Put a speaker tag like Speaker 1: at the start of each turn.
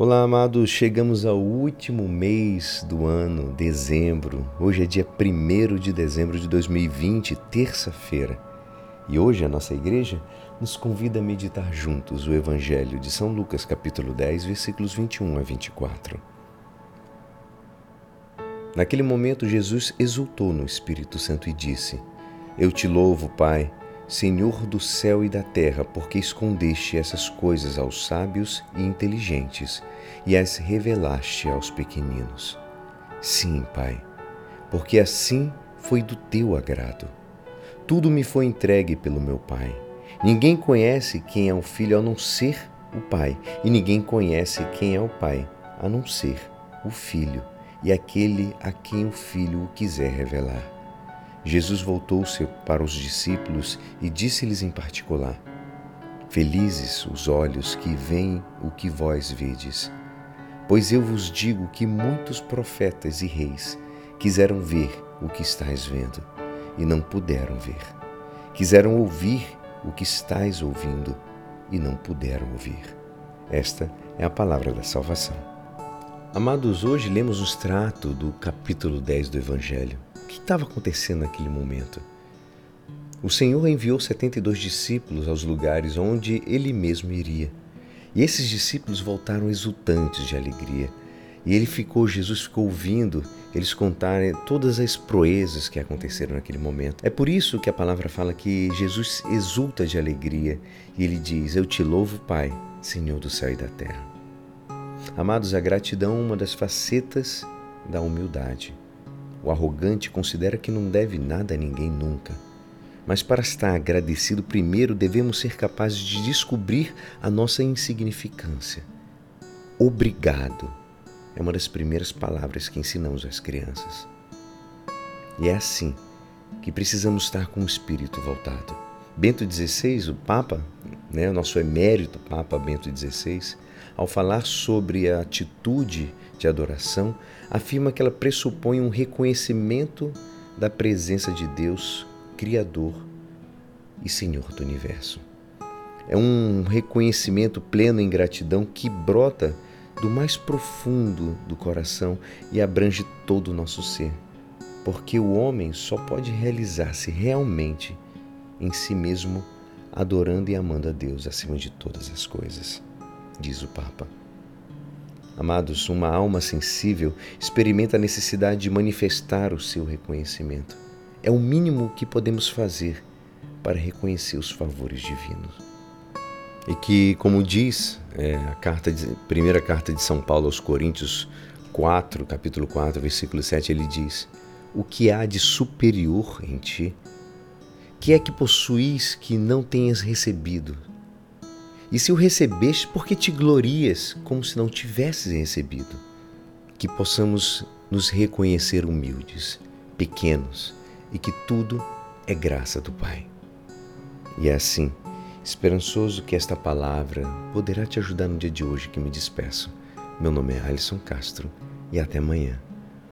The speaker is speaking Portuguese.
Speaker 1: Olá, amados. Chegamos ao último mês do ano, dezembro. Hoje é dia 1 de dezembro de 2020, terça-feira. E hoje a nossa igreja nos convida a meditar juntos o Evangelho de São Lucas, capítulo 10, versículos 21 a 24. Naquele momento, Jesus exultou no Espírito Santo e disse: Eu te louvo, Pai Senhor do céu e da terra, porque escondeste essas coisas aos sábios e inteligentes e as revelaste aos pequeninos. Sim, Pai, porque assim foi do teu agrado. Tudo me foi entregue pelo meu Pai. Ninguém conhece quem é o Filho a não ser o Pai, e ninguém conhece quem é o Pai a não ser o Filho e aquele a quem o Filho o quiser revelar. Jesus voltou-se para os discípulos e disse-lhes em particular: Felizes os olhos que veem o que vós vedes. Pois eu vos digo que muitos profetas e reis quiseram ver o que estáis vendo e não puderam ver. Quiseram ouvir o que estáis ouvindo e não puderam ouvir. Esta é a palavra da salvação. Amados, hoje lemos o extrato do capítulo 10 do Evangelho que estava acontecendo naquele momento? O Senhor enviou 72 discípulos aos lugares onde ele mesmo iria. E esses discípulos voltaram exultantes de alegria. E ele ficou, Jesus ficou ouvindo eles contarem todas as proezas que aconteceram naquele momento. É por isso que a palavra fala que Jesus exulta de alegria e ele diz: Eu te louvo, Pai, Senhor do céu e da terra. Amados, a gratidão é uma das facetas da humildade. O arrogante considera que não deve nada a ninguém nunca. Mas para estar agradecido, primeiro devemos ser capazes de descobrir a nossa insignificância. Obrigado é uma das primeiras palavras que ensinamos às crianças. E é assim que precisamos estar com o espírito voltado. Bento XVI, o Papa, né, o nosso emérito Papa Bento XVI, ao falar sobre a atitude de adoração, afirma que ela pressupõe um reconhecimento da presença de Deus, Criador e Senhor do universo. É um reconhecimento pleno em gratidão que brota do mais profundo do coração e abrange todo o nosso ser, porque o homem só pode realizar-se realmente em si mesmo, adorando e amando a Deus acima de todas as coisas diz o Papa. Amados, uma alma sensível experimenta a necessidade de manifestar o seu reconhecimento. É o mínimo que podemos fazer para reconhecer os favores divinos. E que, como diz é, a carta de, primeira carta de São Paulo aos Coríntios 4, capítulo 4, versículo 7, ele diz: O que há de superior em ti? Que é que possuis que não tenhas recebido? E se o recebeste, por que te glorias como se não tivesses recebido? Que possamos nos reconhecer humildes, pequenos e que tudo é graça do Pai. E é assim, esperançoso que esta palavra poderá te ajudar no dia de hoje que me despeço. Meu nome é Alisson Castro e até amanhã.